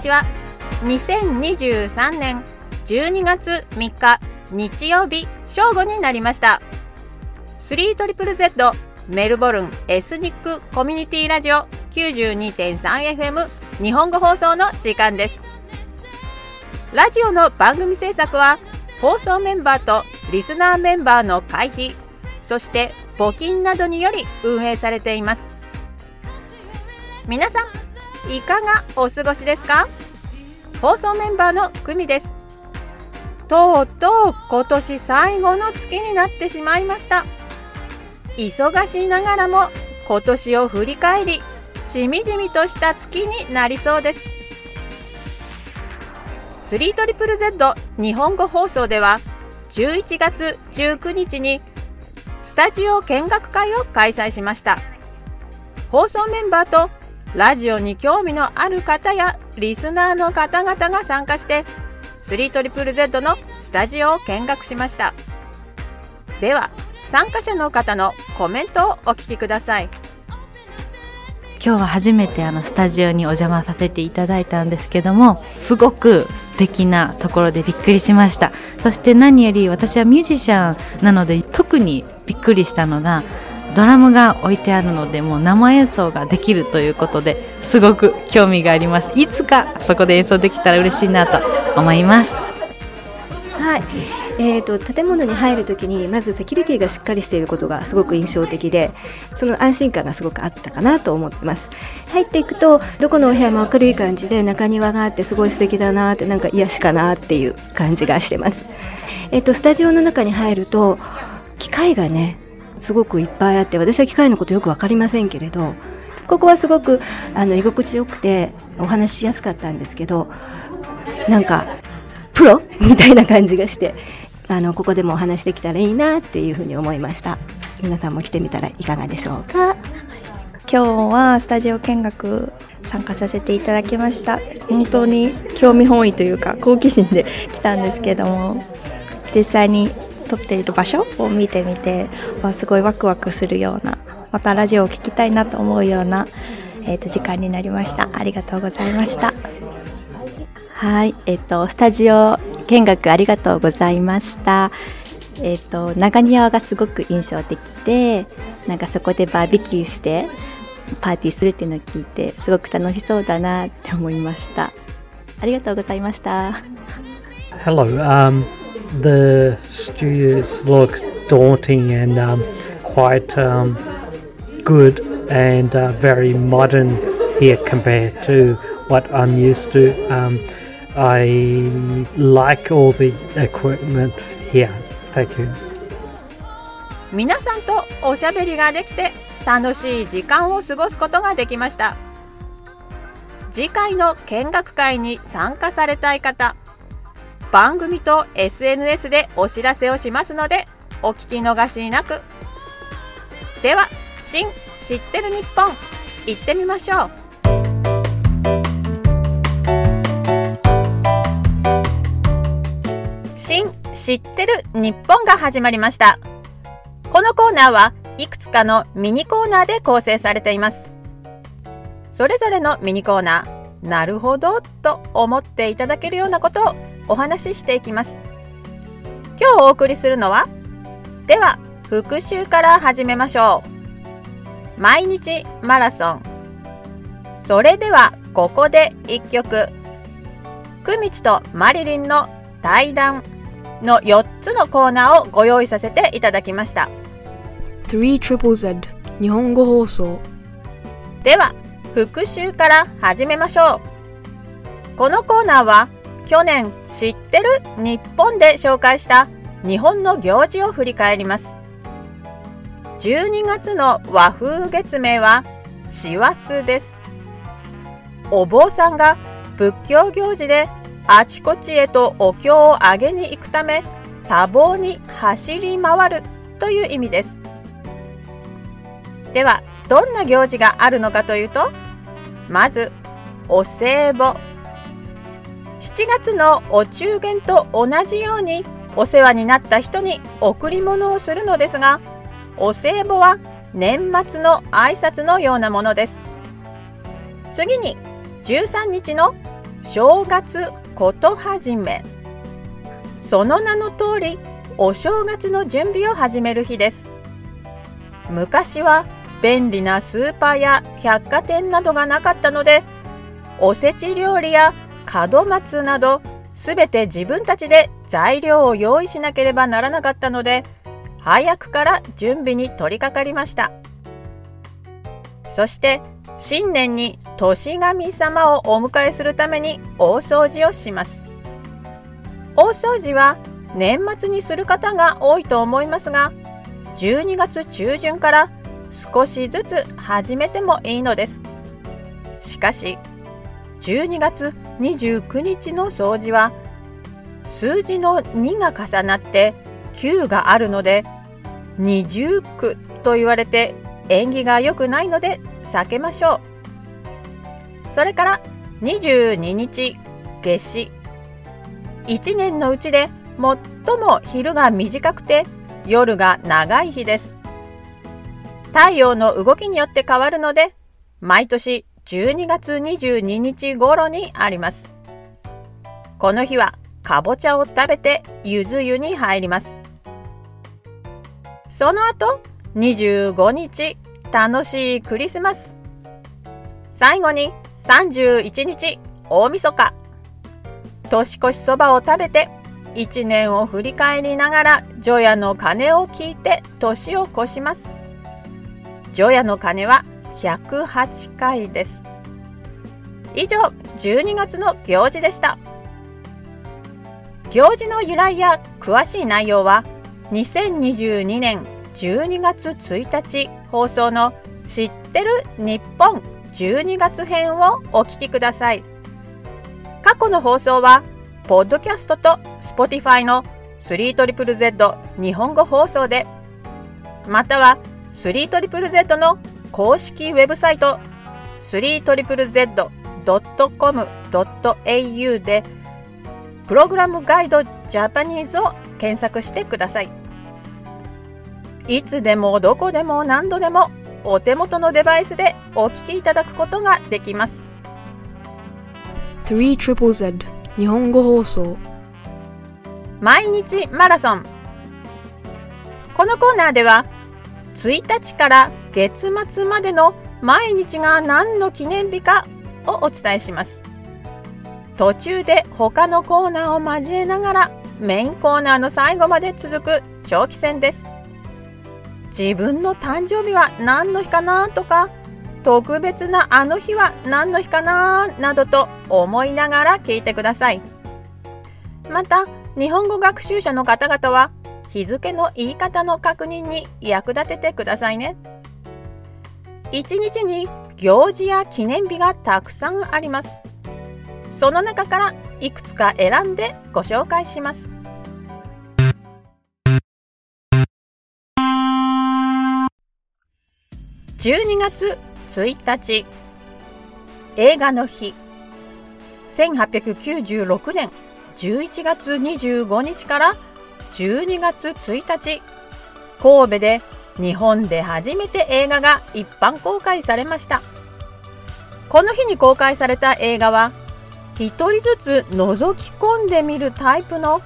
ちは。2023年12月3日日曜日正午になりました。3トリプル Z メルボルンエスニックコミュニティラジオ 92.3FM 日本語放送の時間です。ラジオの番組制作は放送メンバーとリスナーメンバーの会費そして募金などにより運営されています。皆さんいかがお過ごしですか？放送メンバーの久美です。とうとう今年最後の月になってしまいました。忙しいながらも今年を振り返りしみじみとした月になりそうです。3トリプル Z 日本語放送では11月19日にスタジオ見学会を開催しました。放送メンバーとラジオに興味のある方やリスナーの方々が参加して3トリプル Z のスタジオを見学しました。では参加者の方のコメントをお聞きください。今日は初めてあのスタジオにお邪魔させていただいたんですけどもすごく素敵なところでびっくりしました。そして何より私はミュージシャンなので特にびっくりしたのがドラムが置いてあるのでもう生演奏ができるということですごく興味があります。いつかそこで演奏できたら嬉しいなと思います。はい。えーと、建物に入るときにまずセキュリティがしっかりしていることがすごく印象的でその安心感がすごくあったかなと思ってます。入っていくとどこのお部屋も明るい感じで中庭があってすごい素敵だなってなんか癒しかなっていう感じがしてます。えっ、ー、とスタジオの中に入ると機械がねすごくいっぱいあって私は機械のことよく分かりませんけれどここはすごくあの居心地よくてお話ししやすかったんですけどなんかプロ？みたいな感じがしてあのここでもお話できたらいいなっていうふうに思いました。皆さんも来てみたらいかがでしょうか？今日はスタジオ見学参加させていただきました。本当に興味本位というか好奇心で来たんですけども実際に撮っている場所を見てみてわすごいワクワクするようなまたラジオを聴きたいなと思うような、えーと、時間になりました。ありがとうございました。はいえっ、ー、とスタジオ見学ありがとうございました。えっ、ー、と長庭がすごく印象的でなんかそこでバーベキューしてパーティーするっていうのを聞いてすごく楽しそうだなって思いました。ありがとうございました。Hello、um the studios look daunting and um, quite um, good and uh, very modern here compared to what I'm used to. Um, I like all the equipment here. Thank you. 皆さんとおしゃべりができて楽しい時間を過ごすことができました次回の見学会に参加されたい方番組と SNS でお知らせをしますのでお聞き逃しなく。では新知ってる日本行ってみましょう。新知ってる日本が始まりました。このコーナーはいくつかのミニコーナーで構成されています。それぞれのミニコーナーなるほどと思っていただけるようなことをお話ししていきます。今日お送りするのはでは復習から始めましょう。毎日マラソン。それではここで1曲。くみちとマリリンの対談の4つのコーナーをご用意させていただきました。3ZZZ 日本語放送。では復習から始めましょう。このコーナーは去年知ってる日本で紹介した日本の行事を振り返ります。12月の和風月明は師走です。お坊さんが仏教行事であちこちへとお経をあげに行くため多忙に走り回るという意味です。ではどんな行事があるのかというとまずお歳暮。7月のお中元と同じようにお世話になった人に贈り物をするのですがお歳暮は年末の挨拶のようなものです。次に13日の正月こと始め。その名の通りお正月の準備を始める日です。昔は便利なスーパーや百貨店などがなかったのでおせち料理や門松などすべて自分たちで材料を用意しなければならなかったので早くから準備に取り掛かりました。そして新年に年神様をお迎えするために大掃除をします。大掃除は年末にする方が多いと思いますが12月中旬から少しずつ始めてもいいのです。しかし12月29日の掃除は数字の2が重なって9があるので二重苦と言われて縁起が良くないので避けましょう。それから22日夏至。1年のうちで最も昼が短くて夜が長い日です。太陽の動きによって変わるので毎年12月22日頃にあります。この日はかぼちゃを食べてゆず湯に入ります。その後25日楽しいクリスマス。最後に31日大晦日。年越しそばを食べて1年を振り返りながら除夜の鐘を聞いて年を越します。除夜の鐘は108回です。以上12月の行事でした。行事の由来や詳しい内容は2022年12月1日放送の「知ってる日本12月編」をお聞きください。過去の放送はポッドキャストと Spotify の 3ZZZ 日本語放送でまたは 3ZZZ の公式ウェブサイト 3ZZZ.com.au でプログラムガイドジャパニーズを検索してください。いつでもどこでも何度でもお手元のデバイスでお聞きいただくことができます。3ZZZ 日本語放送。毎日マラソン。このコーナーでは1日から月末までの毎日が何の記念日かをお伝えします。途中で他のコーナーを交えながらメインコーナーの最後まで続く長期戦です。自分の誕生日は何の日かなとか特別なあの日は何の日かななどと思いながら聞いてください。また日本語学習者の方々は日付の言い方の確認に役立ててくださいね。一日に行事や記念日がたくさんあります。その中からいくつか選んでご紹介します。12月1日。映画の日。1896年。11月25日から12月1日。神戸で日本で初めて映画が一般公開されました。この日に公開された映画は1人ずつ覗き込んでみるタイプの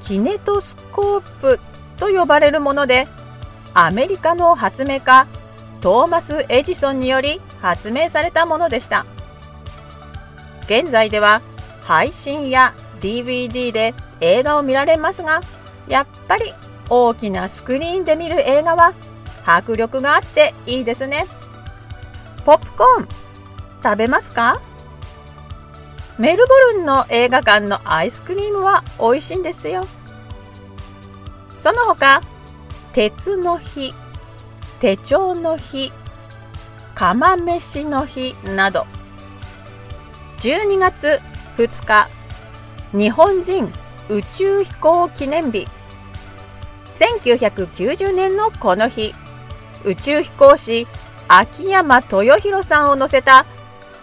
キネトスコープと呼ばれるものでアメリカの発明家トーマス・エジソンにより発明されたものでした。現在では配信や DVD で映画を見られますがやっぱり大きなスクリーンで見る映画は迫力があっていいですね。ポップコーン食べますか？メルボルンの映画館のアイスクリームは美味しいんですよ。その他鉄の日手帳の日釜飯の日など。12月2日日本人宇宙飛行記念日。1990年のこの日宇宙飛行士秋山豊弘さんを乗せた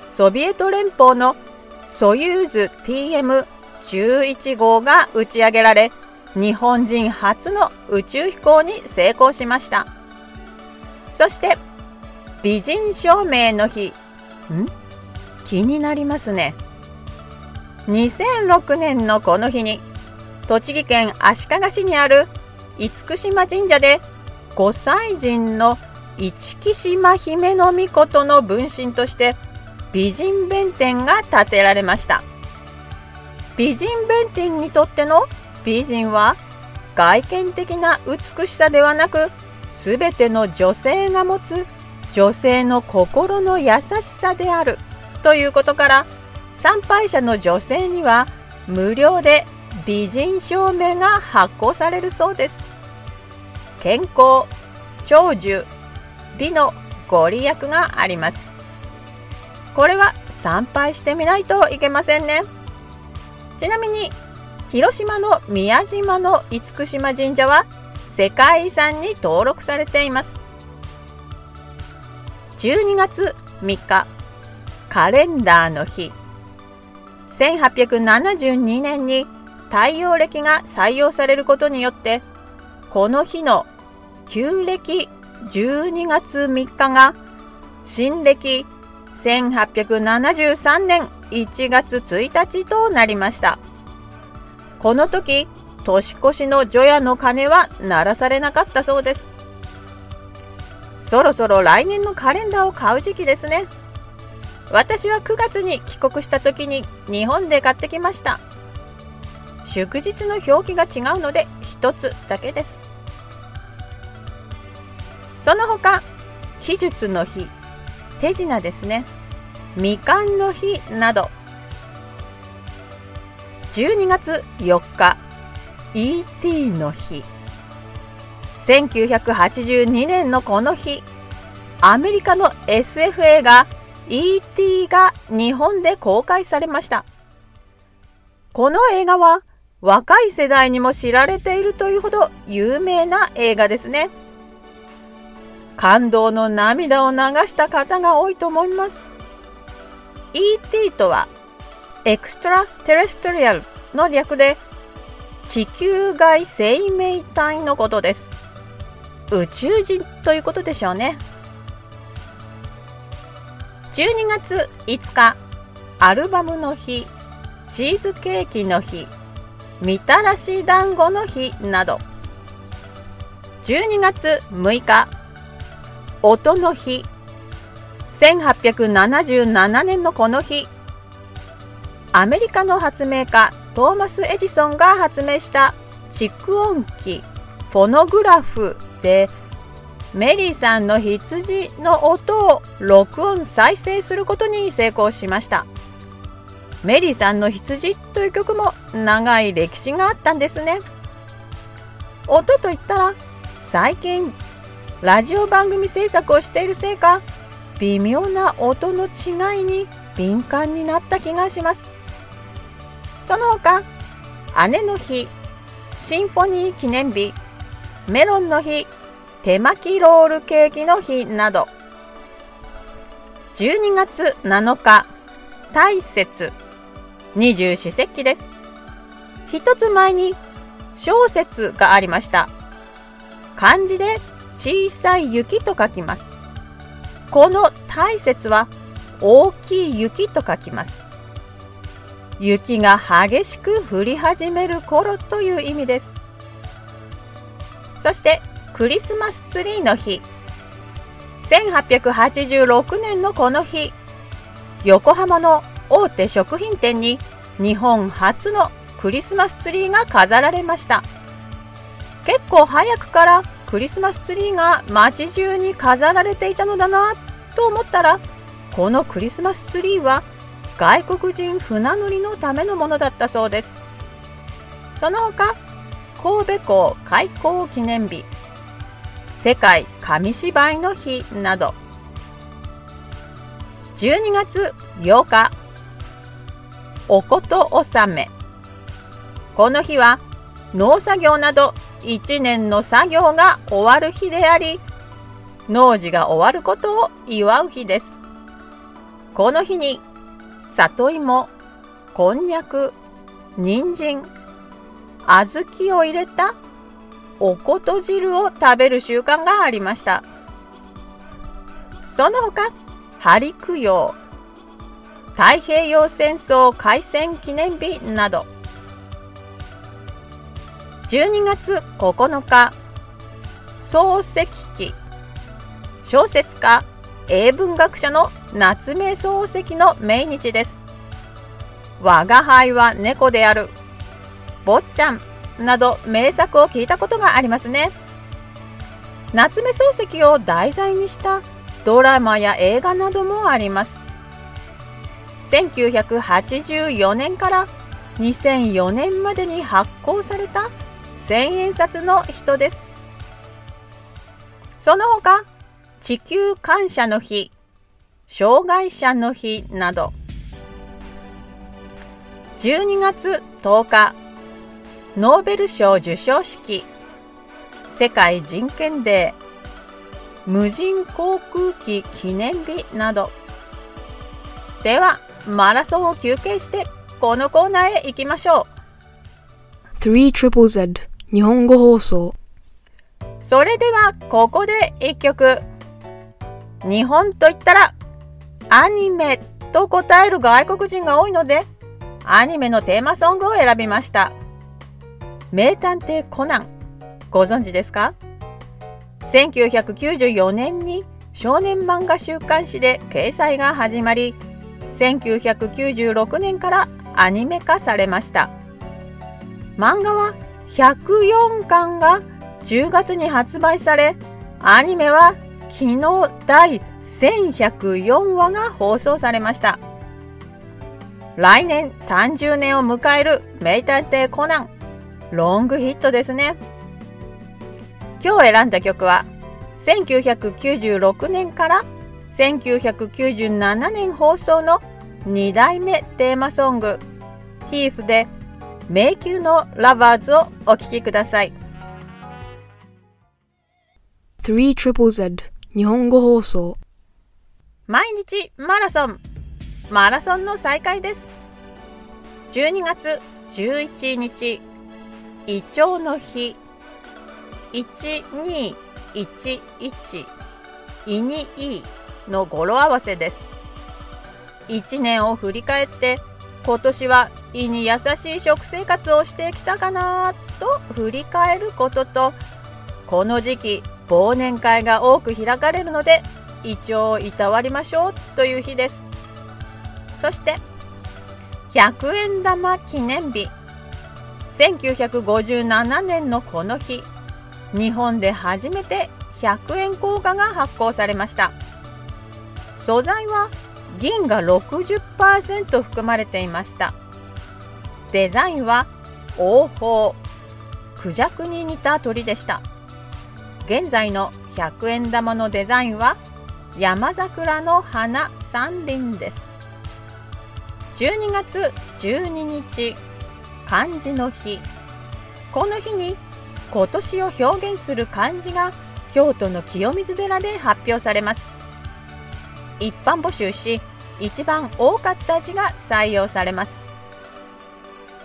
ソビエト連邦のソユーズ TM11 号が打ち上げられ日本人初の宇宙飛行に成功しました。そして美人証明の日。ん？気になりますね。2006年のこの日に栃木県足利市にある厳島神社で5歳人の市木島姫の御事の分身として美人弁天が建てられました。美人弁天にとっての美人は外見的な美しさではなく全ての女性が持つ女性の心の優しさであるということから参拝者の女性には無料で美人証明が発行されるそうです。健康長寿美のご利益があります。これは参拝してみないといけませんね。ちなみに広島の宮島の厳島神社は世界遺産に登録されています。12月3日カレンダーの日。1872年に太陽暦が採用されることによってこの日の旧暦12月3日が新暦1873年1月1日となりました。この時年越しの除夜の鐘は鳴らされなかったそうです。そろそろ来年のカレンダーを買う時期ですね。私は9月に帰国した時に日本で買ってきました。祝日の表記が違うので1つだけです。その他記述の日手品ですね。みかんの日など。12月4日 ET の日。1982年のこの日アメリカの SF 映画 E.T. が日本で公開されました。この映画は若い世代にも知られているというほど有名な映画ですね。感動の涙を流した方が多いと思います。E.T. とはエクストラテレストリアルの略で地球外生命体のことです。宇宙人ということでしょうね。12月5日アルバムの日チーズケーキの日。みたらし団子の日など。12月6日音の日。1877年のこの日。アメリカの発明家トーマス・エジソンが発明した蓄音機。フォノグラフでメリーさんの羊の音を録音再生することに成功しました。メリーさんの羊という曲も長い歴史があったんですね。音といったら最近ラジオ番組制作をしているせいか微妙な音の違いに敏感になった気がします。その他姉の日シンフォニー記念日メロンの日手巻きロールケーキの日など12月7日大雪。二十四節気です。一つ前に小雪がありました。漢字で小さい雪と書きます。この大雪は大きい雪と書きます。雪が激しく降り始める頃という意味です。そしてクリスマスツリーの日。1886年のこの日。横浜の大手食品店に日本初のクリスマスツリーが飾られました。結構早くからクリスマスツリーが街中に飾られていたのだなと思ったらこのクリスマスツリーは外国人船乗りのためのものだったそうです。その他神戸港開港記念日世界紙芝居の日など12月8日おこと納め。この日は農作業など1年の作業が終わる日であり農事が終わることを祝う日です。この日に里芋こんにゃく人参小豆を入れたおこと汁を食べる習慣がありました。その他針供養太平洋戦争開戦記念日など。12月9日漱石記。小説家英文学者の夏目漱石の命日です。我が輩は猫である。坊ちゃんなど名作を聞いたことがありますね。夏目漱石を題材にしたドラマや映画などもあります。1984年から2004年までに発行された千円札の人です。その他地球感謝の日障害者の日など12月10日ノーベル賞授賞式世界人権デー無人航空機記念日など。ではマラソンを休憩してこのコーナーへ行きましょう。3ZZZ 日本語放送。それではここで一曲。日本といったらアニメと答える外国人が多いのでアニメのテーマソングを選びました。名探偵コナンご存知ですか？1994年に少年漫画週刊誌で掲載が始まり1996年からアニメ化されました。漫画は104巻が10月に発売されアニメは昨日第1104話が放送されました。来年30年を迎える名探偵コナンロングヒットですね。今日選んだ曲は1996年から1997年放送の2代目テーマソング「ヒース」で「迷宮のラバーズ」をお聴きください。3ZZZ 日本語放送。毎日マラソン。マラソンの再開です。12月11日イチョウの日。1211イニイの語呂合わせです。1年を振り返って今年は胃に優しい食生活をしてきたかなと振り返ることとこの時期忘年会が多く開かれるので胃腸をいたわりましょうという日です。そして100円玉記念日。1957年のこの日日本で初めて100円硬貨が発行されました。素材は銀が60%含まれていました。デザインは王宝。クジャクに似た鳥でした。現在の100円玉のデザインは山桜の花三輪です。12月12日漢字の日。この日に今年を表現する漢字が京都の清水寺で発表されます。一般募集し一番多かった字が採用されます。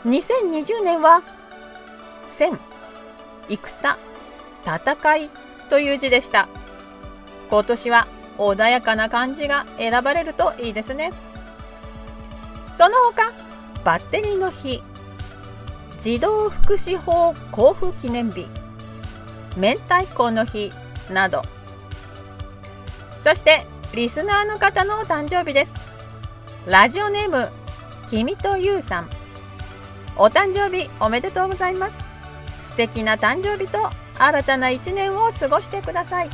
2020年は戦戦戦いという字でした。今年は穏やかな漢字が選ばれるといいですね。その他バッテリーの日児童福祉法交付記念日明太子の日など。そしてリスナーの方の誕生日です。ラジオネーム君とゆうさん。お誕生日おめでとうございます。素敵な誕生日と新たな一年を過ごしてください。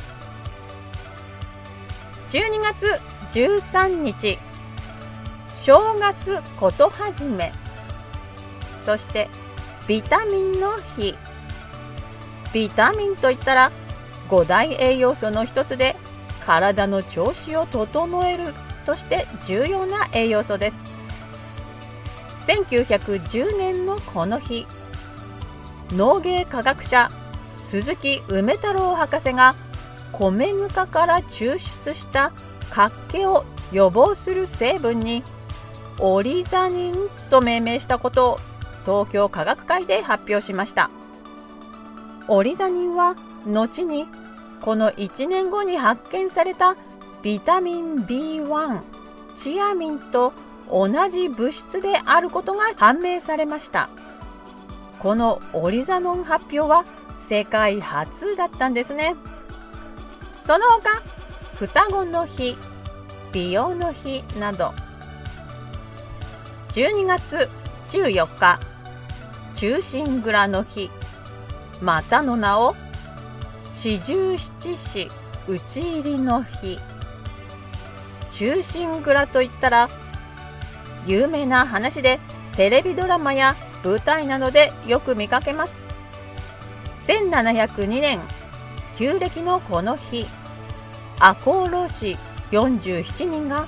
12月13日。正月ことはじめ。そしてビタミンの日。ビタミンといったら5大栄養素の一つで体の調子を整えるとして重要な栄養素です。1910年のこの日農芸科学者鈴木梅太郎博士が米ぬかから抽出した活気を予防する成分にオリザニンと命名したことを東京科学会で発表しました。オリザニンは後にこの1年後に発見されたビタミン B1 チアミンと同じ物質であることが判明されました。このオリザノン発表は世界初だったんですね。その他双子の日美容の日など12月14日中心蔵の日またの名を四十七士討ち入りの日。中心蔵といったら有名な話でテレビドラマや舞台などでよく見かけます。1702年旧暦のこの日。赤穂浪士47人が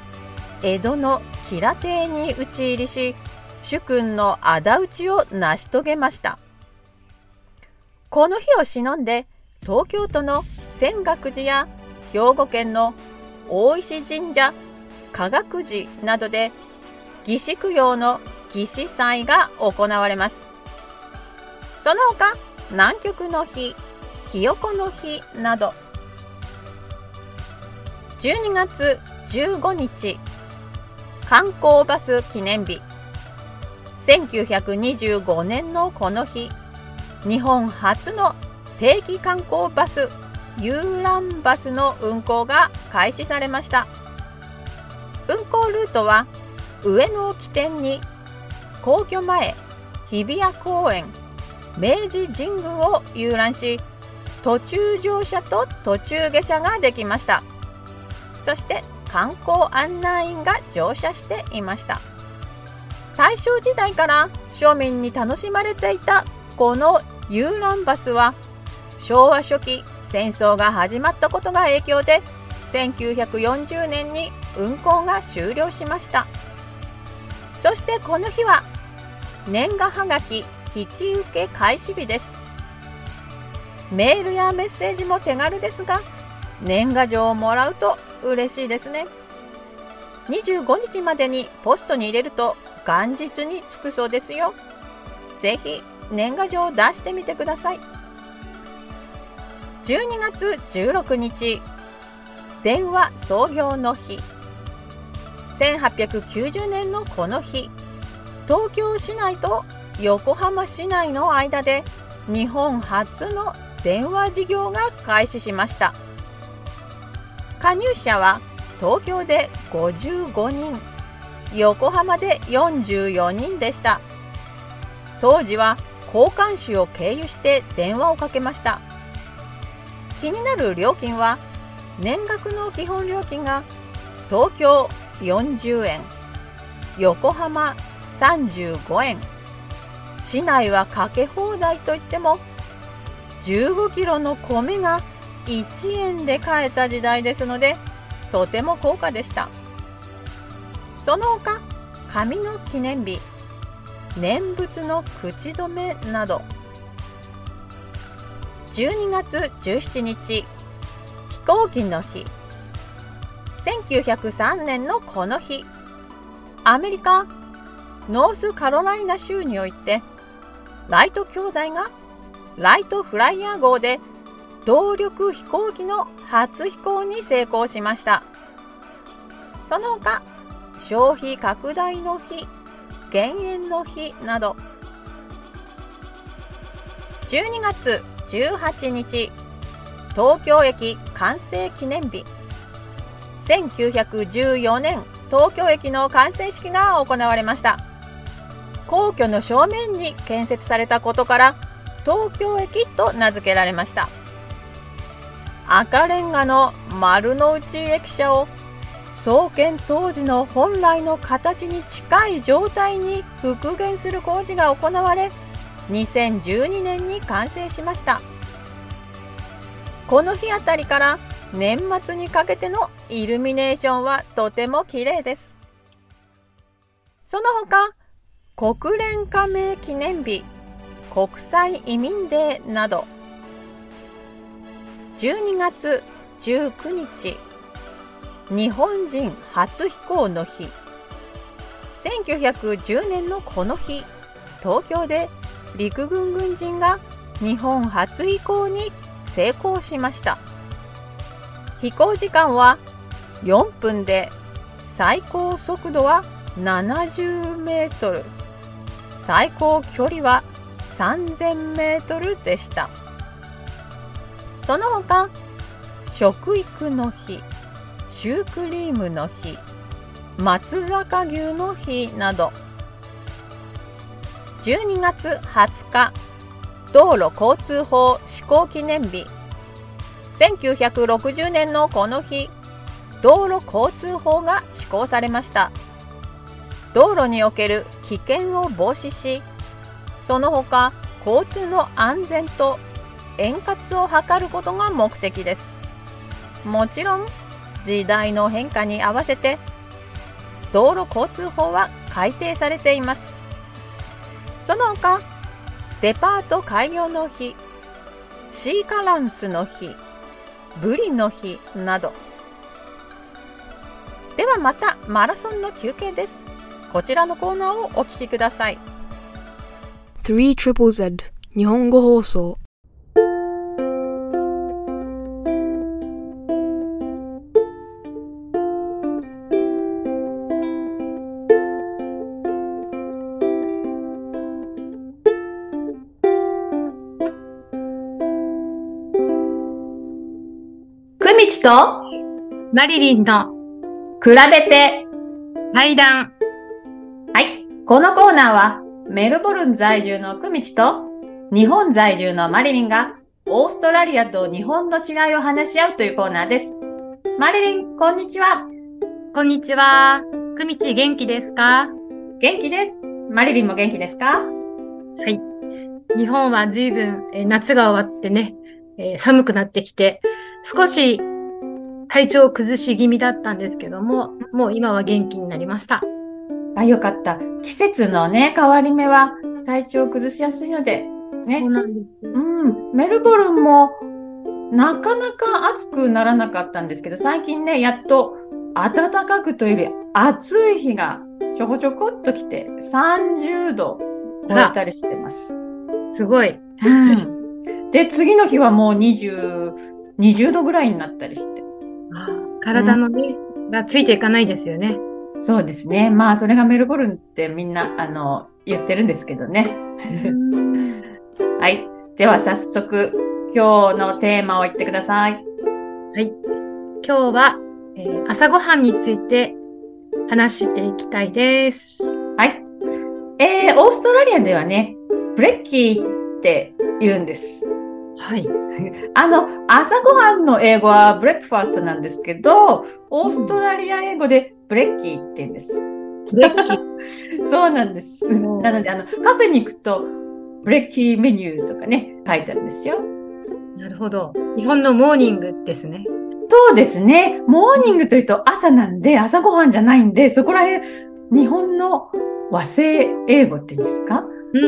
江戸の吉良邸に討ち入りし主君の仇討ちを成し遂げました。この日を忍んで東京都の泉岳寺や兵庫県の大石神社科学寺などで義士供養の義士祭が行われます。その他南極の日ひよこの日など12月15日観光バス記念日1925年のこの日日本初の定期観光バス遊覧バスの運行が開始されました。運行ルートは上野を起点に皇居前日比谷公園明治神宮を遊覧し途中乗車と途中下車ができました。そして観光案内員が乗車していました。大正時代から庶民に楽しまれていたこの遊覧バスは昭和初期戦争が始まったことが影響で1940年に運行が終了しました。そしてこの日は年賀はがき引き受け開始日です。メールやメッセージも手軽ですが年賀状をもらうと嬉しいですね。25日までにポストに入れると元日に着くそうですよ。ぜひ年賀状を出してみてください。12月16日。電話創業の日。1890年のこの日。東京市内と横浜市内の間で日本初の電話事業が開始しました。加入者は東京で55人。横浜で44人でした。当時は交換手を経由して電話をかけました。気になる料金は年額の基本料金が東京40円横浜35円市内はかけ放題といっても15キロの米が1円で買えた時代ですのでとても高価でした。その他紙の記念日念仏の口止めなど12月17日飛行機の日。1903年のこの日。アメリカノースカロライナ州においてライト兄弟がライトフライヤー号で動力飛行機の初飛行に成功しました。その他消費拡大の日減塩の日など。12月18日東京駅完成記念日。1914年東京駅の完成式が行われました。皇居の正面に建設されたことから東京駅と名付けられました。赤レンガの丸の内駅舎を創建当時の本来の形に近い状態に復元する工事が行われ2012年に完成しました。この日あたりから年末にかけてのイルミネーションはとても綺麗です。その他国連加盟記念日国際移民デーなど12月19日日本人初飛行の日1910年のこの日東京で陸軍軍人が日本初飛行に成功しました。飛行時間は4分で最高速度は70メートル。最高距離は3000メートルでした。その他食育の日シュークリームの日松坂牛の日など12月20日道路交通法施行記念日。1960年のこの日道路交通法が施行されました。道路における危険を防止しその他交通の安全と円滑を図ることが目的です。もちろん時代の変化に合わせて道路交通法は改定されています。その他デパート開業の日シーカランスの日ブリの日など。ではまたマラソンの休憩です。こちらのコーナーをお聞きください。3ZZZ 日本語放送。くみちとマリリンの比べて対談。はい。このコーナーは、メルボルン在住のくみちと、日本在住のマリリンが、オーストラリアと日本の違いを話し合うというコーナーです。マリリン、こんにちは。こんにちは。くみち元気ですか？元気です。マリリンも元気ですか？はい。日本は随分、えー夏が終わってね、えー寒くなってきて、少し体調崩し気味だったんですけども、もう今は元気になりました。あ、よかった。季節のね、変わり目は体調を崩しやすいので、ねそう。なんです。うん。メルボルンも、なかなか暑くならなかったんですけど、最近ね、やっと暖かくというより暑い日がちょこちょこっと来て、30度超えたりしてます。すごい。うん。で、次の日はもう20、20度ぐらいになったりして。体のね、がついていかないですよね。そうですね。まあ、それがメルボルンってみんな、あの、言ってるんですけどね。はい。では早速、今日のテーマを言ってください。はい。今日は、えー朝ごはんについて話していきたいです。はい。えー、オーストラリアではね、 brekkie って言うんです。はい。あの、朝ごはんの英語は breakfast なんですけど、オーストラリア英語で brekkie って言うんです。 brekkie。そうなんです。なので、あの、カフェに行くと、 brekkie menu とかね、書いてあるんですよ。なるほど。日本のモーニングですね。そうですね。モーニングというと朝なんで、朝ごはんじゃないんで、そこら辺、日本の和製英語っていうんですか？うんう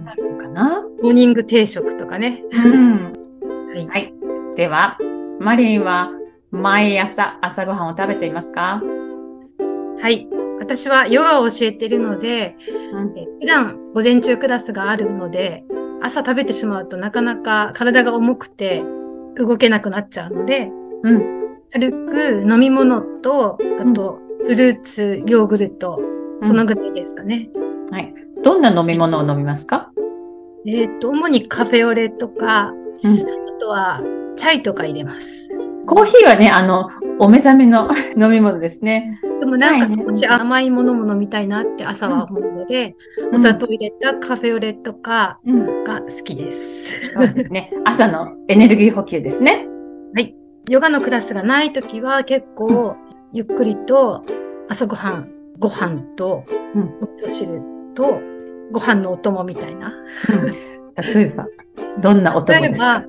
ん。なるのかなモーニング定食とかね。うん。はい。はい。では、マリリンは毎朝朝ごはんを食べていますか？はい。私はヨガを教えているので、うんえ普段午前中クラスがあるので、朝食べてしまうとなかなか体が重くて動けなくなっちゃうので、うん。軽く飲み物と、あとフルーツ、ヨーグルト、そのぐらいですかね。はい。どんな飲み物を飲みますか？えっ、と、主にカフェオレとか、うんあとはチャイとか入れます。コーヒーはね、あの、お目覚めの 飲み物ですね。でもなんか少し甘いものも飲みたいなって朝は思うので、うんお砂糖入れたカフェオレとかうん。が好きです。そうですね。朝のエネルギー補給ですね。ヨガのクラスがないときは結構ゆっくりと朝ごはん、ご飯とうんお味噌汁とご飯のお供みたいな。例えば、どんなお供ですか？例えば、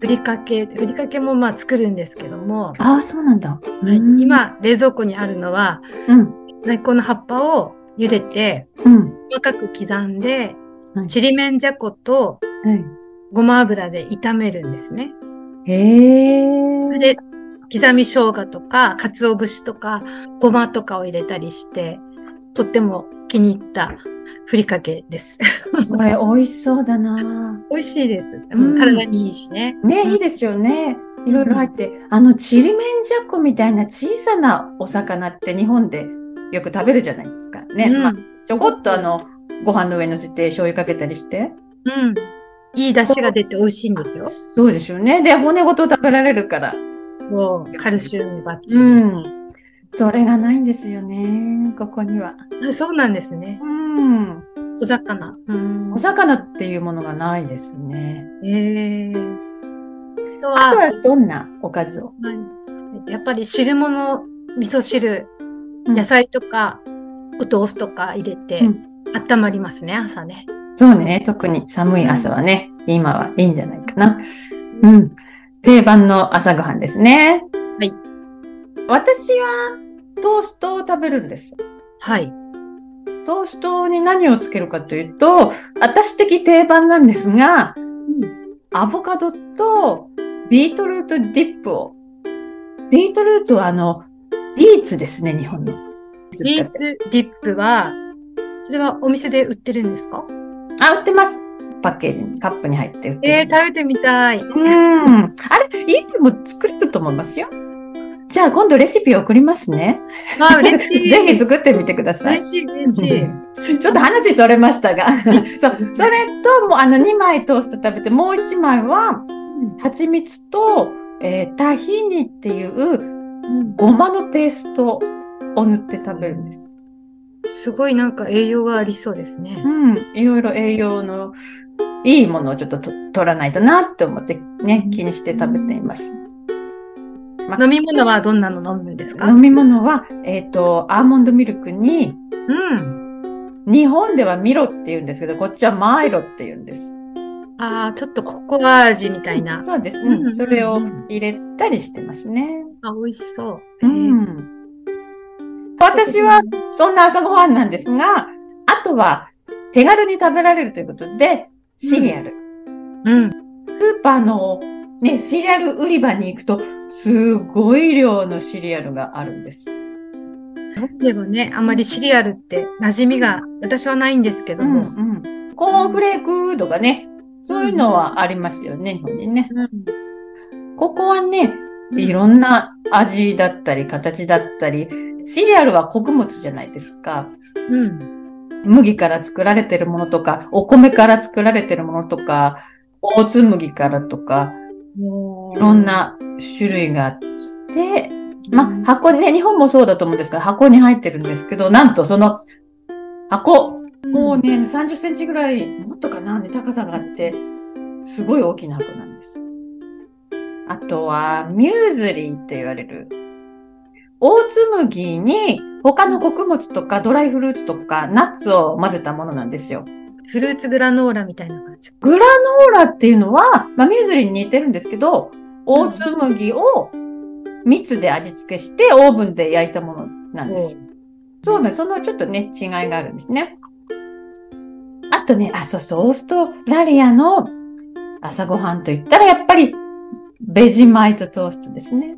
ふりかけ、ふりかけもまあ作るんですけども、ああ、そうなんだ。うん、今冷蔵庫にあるのはうん。大根の葉っぱを茹でてうん。細かく刻んではい、ちりめんじゃことはいごま油で炒めるんですね。へえ。で、刻み生姜とか、鰹節とか、ごまとかを入れたりして、とっても気に入ったふりかけです。それ美味しそうだな。美味しいです。ううんん、体にいいしね。ね、うんいいですよね。いろいろ入って、あの、ちりめんじゃこみたいな小さなお魚って日本でよく食べるじゃないですか。ね。うんまあ、ちょこっとあの、ご飯の上に乗せて醤油かけたりして。うん。いい出汁が出て美味しいんですよ。そうですよね。で、骨ごと食べられるから。そう。カルシウムバッチリ。うん。それがないんですよね。ここには。あそうなんですね。うん。小魚。うんお魚っていうものがないですね。ええあとはどんなおかずを？やっぱり汁物、味噌汁、うん野菜とか、お豆腐とか入れて、うん温まりますね、朝ね。そうね。特に寒い朝はね、今はいいんじゃないかな。うん。定番の朝ごはんですね。はい。私はトーストを食べるんです。はい。トーストに何をつけるかというと、私的定番なんですが、アボカドとbeetroot dip を。 beetroot はあの、ビーツですね、日本の。ビーツディップは、それはお店で売ってるんですか？あ、売ってます。パッケージに、カップに入って売ってる。えー、食べてみたい。うん。あれ、家でも作れると思いますよ。じゃあ今度レシピ送りますね。あ、嬉しい。ぜひ作ってみてください。嬉しい、嬉しい。ちょっと話それましたが。そう、それと、もうあの2枚トースト食べて、もう1枚は、蜂蜜と、えータヒニっていうごまのペーストを塗って食べるんです。すごいなんか栄養がありそうですね。うん。いろいろ栄養のいいものをちょっとと取らないとなって思ってね、気にして食べています。飲み物はどんなの飲むんですか？飲み物は、えっ、と、アーモンドミルクに、うん。日本ではミロって言うんですけど、こっちはマイロって言うんです。ああ、ちょっとココア味みたいな。そうです。うんうんうんそれを入れたりしてますね。あ、美味しそう。うん。私はそんな朝ごはんなんですが、あとは手軽に食べられるということで、シリアル。うん。スーパーのね、シリアル売り場に行くと、すごい量のシリアルがあるんです。でもね、あまりシリアルって馴染みが私はないんですけども。うんコーンフレークとかね、そういうのはありますよね、日本にね。ここはね、いろんな味だったり、形だったり、シリアルは穀物じゃないですか。うん。麦から作られてるものとか、お米から作られてるものとか、大津麦からとか、いろんな種類があって、まあ、箱にね、日本もそうだと思うんですけど、箱に入ってるんですけど、なんとその箱、もうね、30センチぐらい、もっとかな、ね、高さがあって、すごい大きな箱なんです。あとは、ミューズリーって言われる。大津麦に他の穀物とかドライフルーツとかナッツを混ぜたものなんですよ。フルーツグラノーラみたいな感じ。グラノーラっていうのは、まあ、ミューズリーに似てるんですけど、大津麦を蜜で味付けしてオーブンで焼いたものなんですよ。そうね、そのちょっとね、違いがあるんですね。あとね、あ、そうそう、オーストラリアの朝ごはんといったら、やっぱり、ベジマイトトーストですね。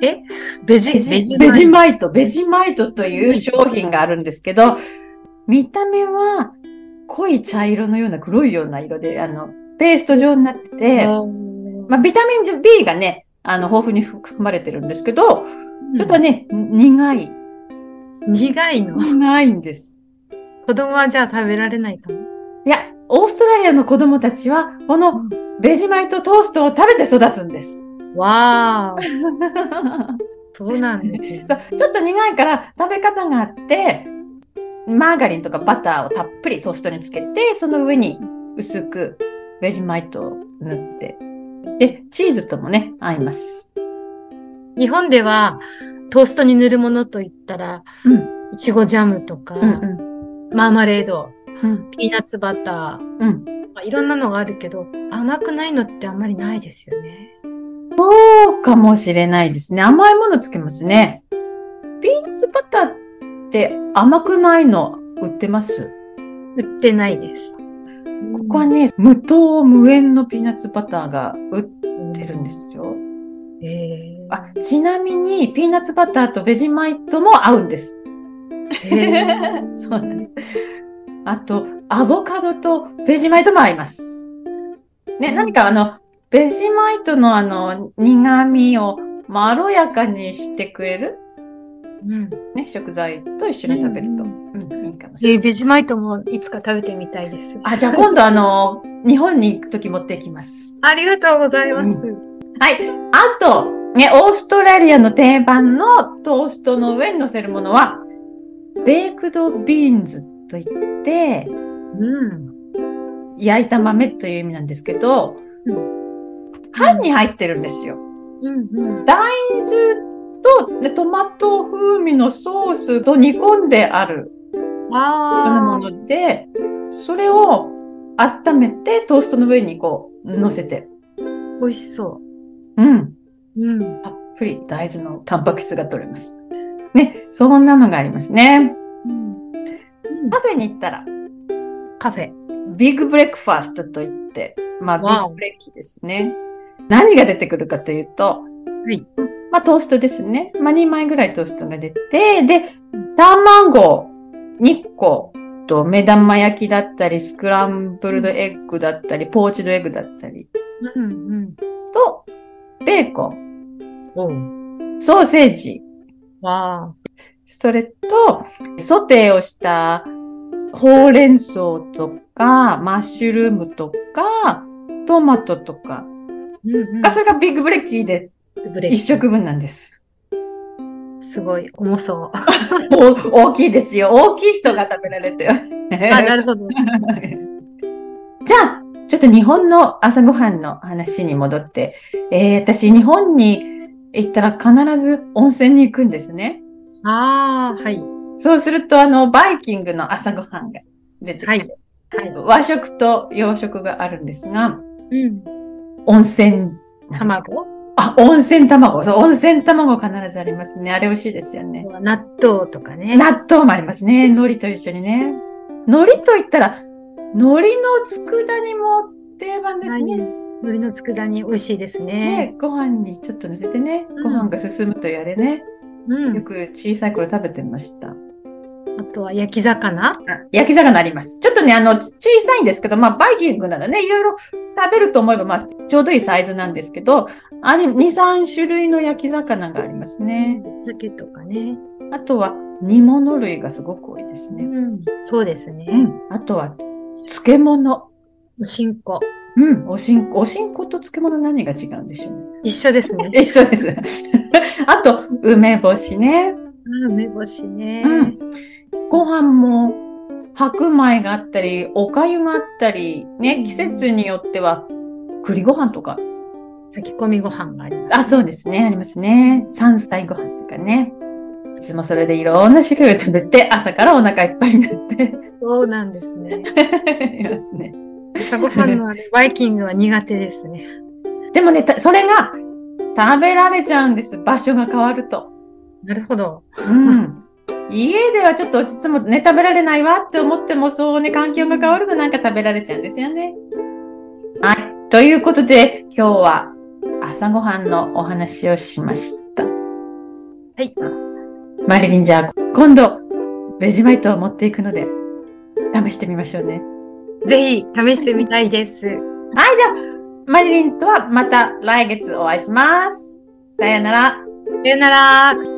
え？ベジ、ベジベジマイト、ベジマイトという商品があるんですけど、見た目は濃い茶色のような黒いような色で、あの、ペースト状になってて、まあ、ビタミン B がね、あの、豊富に含まれてるんですけど、ちょっとね、苦い。苦いの苦いんです。子供はじゃあ食べられないかも。いや、オーストラリアの子供たちは、このベジマイトトーストを食べて育つんです。わー。そうなんですちょっと苦いから食べ方があって、マーガリンとかバターをたっぷりトーストにつけて、その上に薄くベジマイトを塗って。で、チーズともね、合います。日本ではトーストに塗るものといったら、うん。いちごジャムとか、うんうん。マーマレード、うん。ピーナッツバター、うん。まあいろんなのがあるけど、甘くないのってあんまりないですよね。そうかもしれないですね。甘いものつけますね。ピーナッツバターって甘くないの売ってます？売ってないです。ここはね、無糖無塩のピーナッツバターが売ってるんですよ。えあ、ちなみに、ピーナッツバターとベジマイトも合うんです。へ そうなんです。あと、アボカドとベジマイトも合います。ね、何かあの、ベジマイトのあの、苦味をまろやかにしてくれる？うん。ね、食材と一緒に食べると、ううんいいかもしれない。えーベジマイトもいつか食べてみたいです。あ、じゃあ今度あの、日本に行くとき持ってきます。ありがとうございます。はい。あと、ね、オーストラリアの定番のトーストの上に乗せるものは、ベークドビーンズといって、うん。焼いた豆という意味なんですけど、う缶に入ってるんですよ。うんうん。大豆と、ね、トマト風味のソースと煮込んであるも。ので、それを温めてトーストの上にこう乗せて、美味しそうん。う。うん。たっぷり大豆のタンパク質が取れます。ね、そんなのがありますね。カフェに行ったら、カフェ。 big breakfast といって、まあ、 big brekkie ですね。何が出てくるかというと、はい。まあ、トーストですね。まあ、2枚ぐらいトーストが出て、で、卵2個と目玉焼きだったり、スクランブルドエッグだったり、ポーチドエッグだったり、うんうん。と、ベーコン。ソーセージ、わあ。それと、ソテーをしたほうれん草とか、マッシュルームとか、トマトとか、うんうんがそれが big brekkie で brekkie 一食分なんです。すごい重そう。お大きいですよ。大きい人が食べられて。あ、なるほど。じゃあ、ちょっと日本の朝ごはんの話に戻って、えー、私日本に行ったら必ず温泉に行くんですね。ああ、はい。そうすると、あの、バイキングの朝ごはんが出てきて、はいはい。和食と洋食があるんですが、うん。温泉。卵？あ、温泉卵。そう、温泉卵必ずありますね。あれ美味しいですよね。納豆とかね。納豆もありますね。海苔と一緒にね。海苔と言ったら、海苔の佃煮も定番ですね。海苔の佃煮美味しいですね。ね、ご飯にちょっと乗せてね、ご飯が進むというあれね、うんよ。く小さい頃食べてました。あとは焼き魚？あ焼き魚あります。ちょっとね、あの、ち小さいんですけど、まあ、バイキングならね、いろいろ食べると思えば、まあ、ちょうどいいサイズなんですけど、あれ、2、3種類の焼き魚がありますね。鮭とかね。あとは、煮物類がすごく多いですね。うん。そうですね。うん。あとは、漬物。おしんこ。うん。おしんこ。おしんこと漬物何が違うんでしょうね。一緒ですね。一緒です。あと、梅干しね。あ梅干しね。うん。ご飯も白米があったり、お粥があったり、ね、季節によっては栗ご飯とか。炊き込みご飯があります。あ、そうですね。ありますね。山菜ご飯とかね。いつもそれでいろんな種類を食べて、朝からお腹いっぱいになってそうなんですね。いますね。朝ごはんのバイキングは苦手ですね。でもね、たそれが食べられちゃうんです。場所が変わると。なるほど。うん。家ではちょっといつもね、食べられないわって思っても、そうね、環境が変わるとなんか食べられちゃうんですよね。はい。ということで、今日は朝ごはんのお話をしました。はい。マリリンじゃあ、今度、ベジマイトを持っていくので、試してみましょうね。ぜひ試してみたいです。はい、じゃあ、マリリンとはまた来月お会いします。さよなら。さよなら。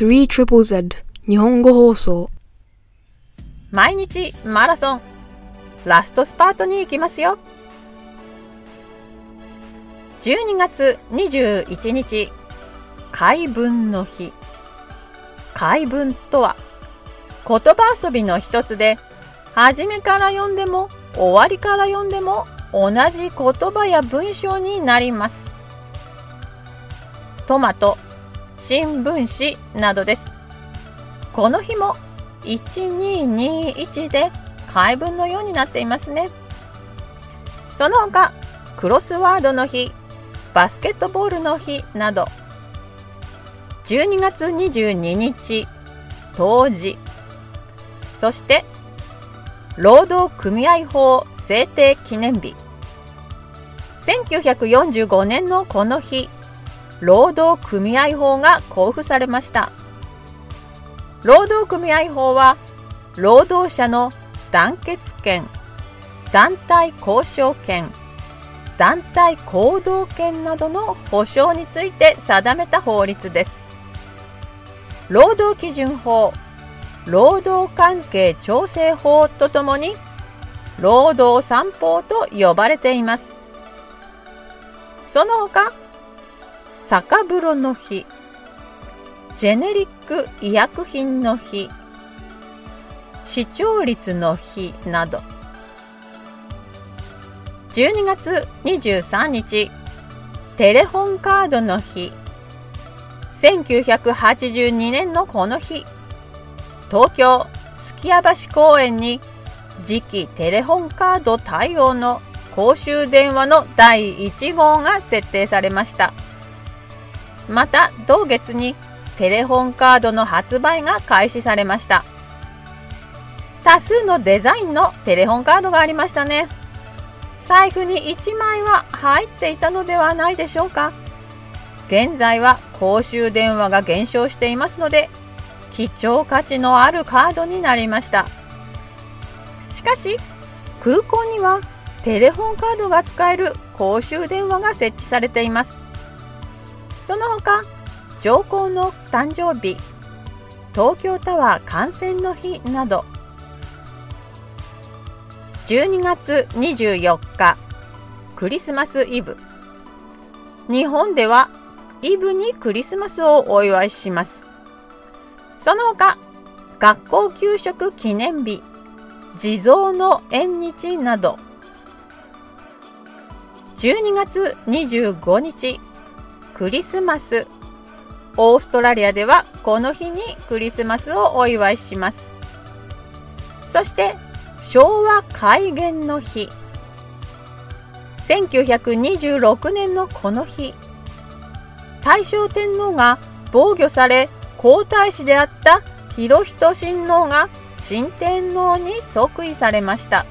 3 Triple Z 日本語放送。毎日マラソン。ラストスパートに行きますよ。12月21日。海文の日。海文とは言葉遊びの一つで初めから読んでも終わりから読んでも同じ言葉や文章になります。トマト新聞紙などです。この日も1221で回文のようになっていますね。その他クロスワードの日バスケットボールの日など12月22日冬至そして労働組合法制定記念日。1945年のこの日労働組合法が公布されました。労働組合法は労働者の団結権団体交渉権団体行動権などの保障について定めた法律です。労働基準法労働関係調整法とともに労働三法と呼ばれています。その他酒風呂の日。ジェネリック医薬品の日。視聴率の日など。12月23日。テレホンカードの日。1982年のこの日。東京すきや橋公園に。次期テレホンカード対応の公衆電話の第1号が設定されました。また同月にテレホンカードの発売が開始されました。多数のデザインのテレホンカードがありましたね。財布に1枚は入っていたのではないでしょうか。現在は公衆電話が減少していますので貴重価値のあるカードになりました。しかし空港にはテレホンカードが使える公衆電話が設置されています。その他上皇の誕生日東京タワー観戦の日など12月24日クリスマスイブ。日本ではイブにクリスマスをお祝いします。その他学校給食記念日地蔵の縁日など。12月25日クリスマス。オーストラリアではこの日にクリスマスをお祝いします。そして昭和改元の日。1926年のこの日。大正天皇が防御され皇太子であった裕仁親王が新天皇に即位されました。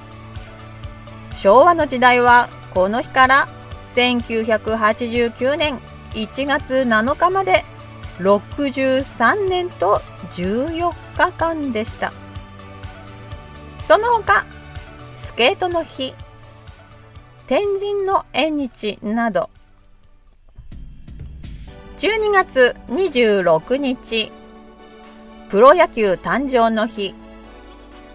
昭和の時代はこの日から1989年。1月7日まで63年と14日間でした。その他スケートの日天神の縁日など12月26日プロ野球誕生の日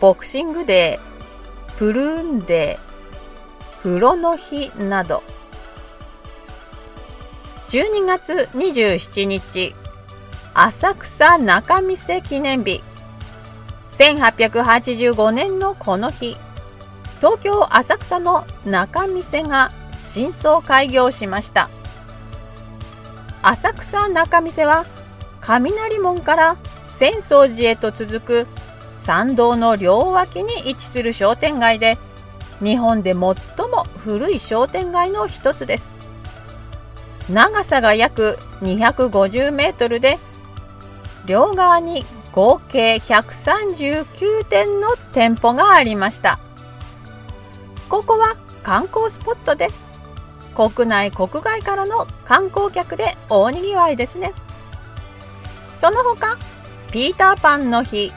ボクシングデープルーンデー風呂の日など。12月27日浅草仲見世記念日。1885年のこの日東京浅草の仲見世が新装開業しました。浅草仲見世は雷門から浅草寺へと続く参道の両脇に位置する商店街で日本で最も古い商店街の一つです。長さが約250メートルで両側に合計139店の店舗がありました。ここは観光スポットで国内国外からの観光客で大にぎわいですね。その他ピーターパンの日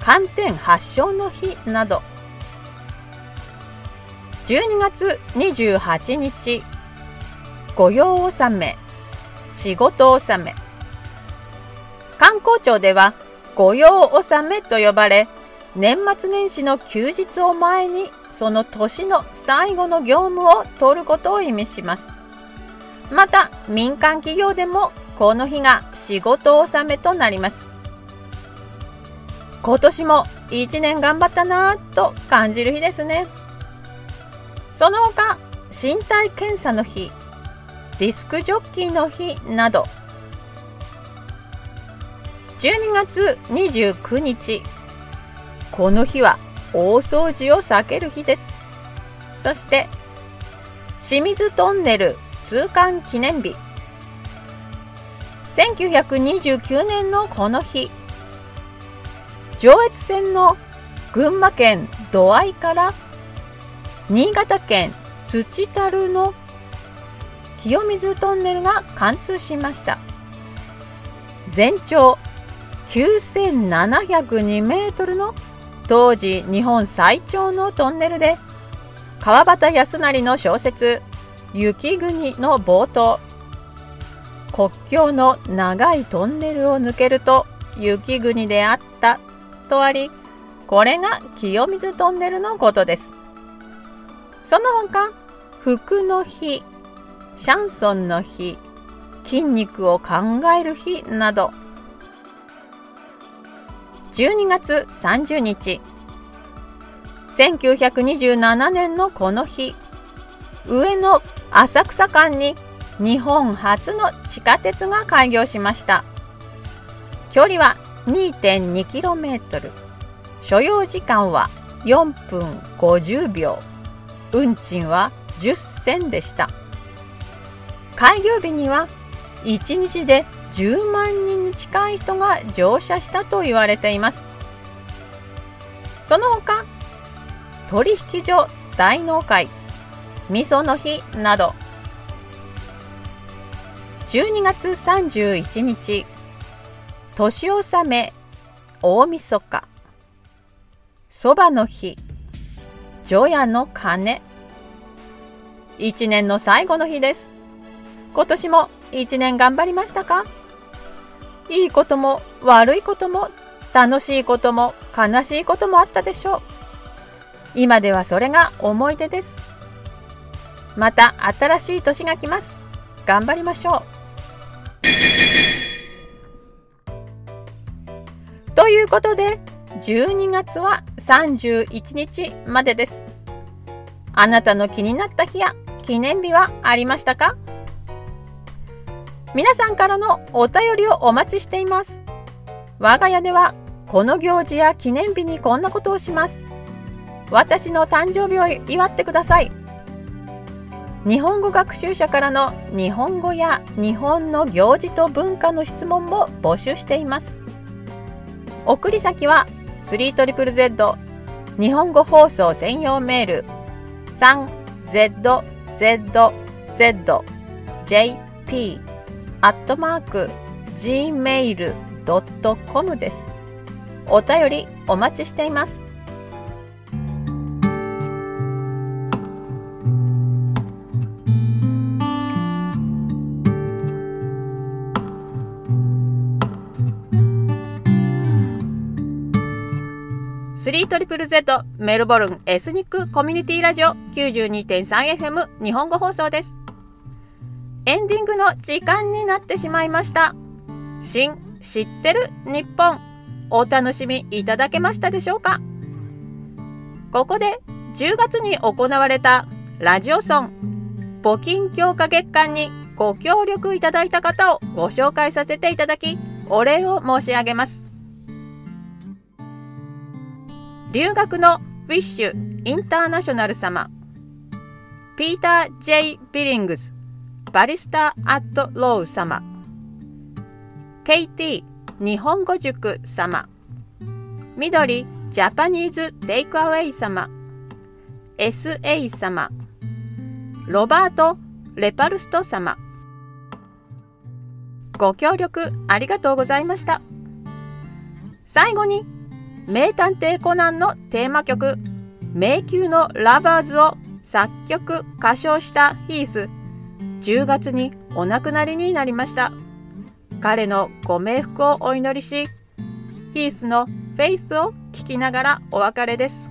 寒天発祥の日など。12月28日御用納め。仕事納め。観光庁では御用納めと呼ばれ年末年始の休日を前にその年の最後の業務を取ることを意味します。また民間企業でもこの日が仕事納めとなります。今年も1年頑張ったなぁと感じる日ですね。その他身体検査の日。ディスクジョッキーの日など。12月29日。この日は大掃除を避ける日です。そして清水トンネル通関記念日。1929年のこの日。上越線の群馬県土合から新潟県土樽の清水トンネルが貫通しました。全長9702メートルの当時日本最長のトンネルで川端康成の小説「雪国の冒頭国境の長いトンネルを抜けると雪国であったとありこれが清水トンネルのことです。その他服の日シャンソンの日筋肉を考える日など。12月30日。1927年のこの日。上野浅草間に日本初の地下鉄が開業しました。距離は 2.2km 所要時間は4分50秒。運賃は10銭でした。開業日には1日で10万人に近い人が乗車したと言われています。その他取引所大納会味噌の日など12月31日年納め大晦日そばの日除夜の鐘。一年の最後の日です。今年も一年頑張りましたか？いいことも悪いことも楽しいことも悲しいこともあったでしょう。今ではそれが思い出です。また新しい年が来ます。頑張りましょう。ということで12月は31日までです。あなたの気になった日や記念日はありましたか？皆さんからのお便りをお待ちしています。我が家ではこの行事や記念日にこんなことをします。私の誕生日を祝ってください。日本語学習者からの日本語や日本の行事と文化の質問も募集しています。送り先は 3ZZZ 日本語放送専用メール 3ZZZJP アットマーク gmail.com です。お便りお待ちしています。3トリプル Z メルボルンエスニックコミュニティラジオ 92.3FM 日本語放送です。エンディングの時間になってしまいました。新知ってる？日本。お楽しみいただけましたでしょうか？ここで10月に行われたラジオソン。募金強化月間にご協力いただいた方をご紹介させていただきお礼を申し上げます。留学のウィッシュインターナショナル様。ピーター・ J・ ビリングズ。 Barrister at Law 様。KT 日本語塾様。緑ジャパニーズ・テイクアウェイ様。SA 様。ロバート・レパルスト様。ご協力ありがとうございました。最後に名探偵コナンのテーマ曲迷宮のラバーズを作曲歌唱したヒース。10月にお亡くなりになりました。彼のご冥福をお祈りしヒースのフェイスを聞きながらお別れです。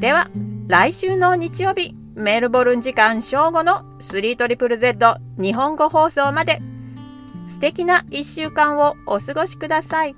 では来週の日曜日メルボルン時間正午の 3ZZZ 日本語放送まで。素敵な1週間をお過ごしください。